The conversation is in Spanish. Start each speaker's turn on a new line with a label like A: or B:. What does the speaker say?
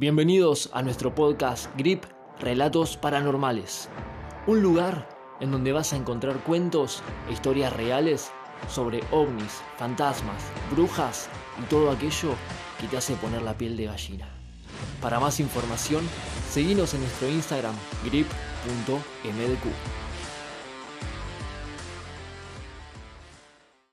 A: Bienvenidos a nuestro podcast Grip Relatos Paranormales, un lugar en donde vas a encontrar cuentos e historias reales sobre ovnis, fantasmas, brujas y todo aquello que te hace poner la piel de gallina. Para más información, seguinos en nuestro Instagram grip.mdq.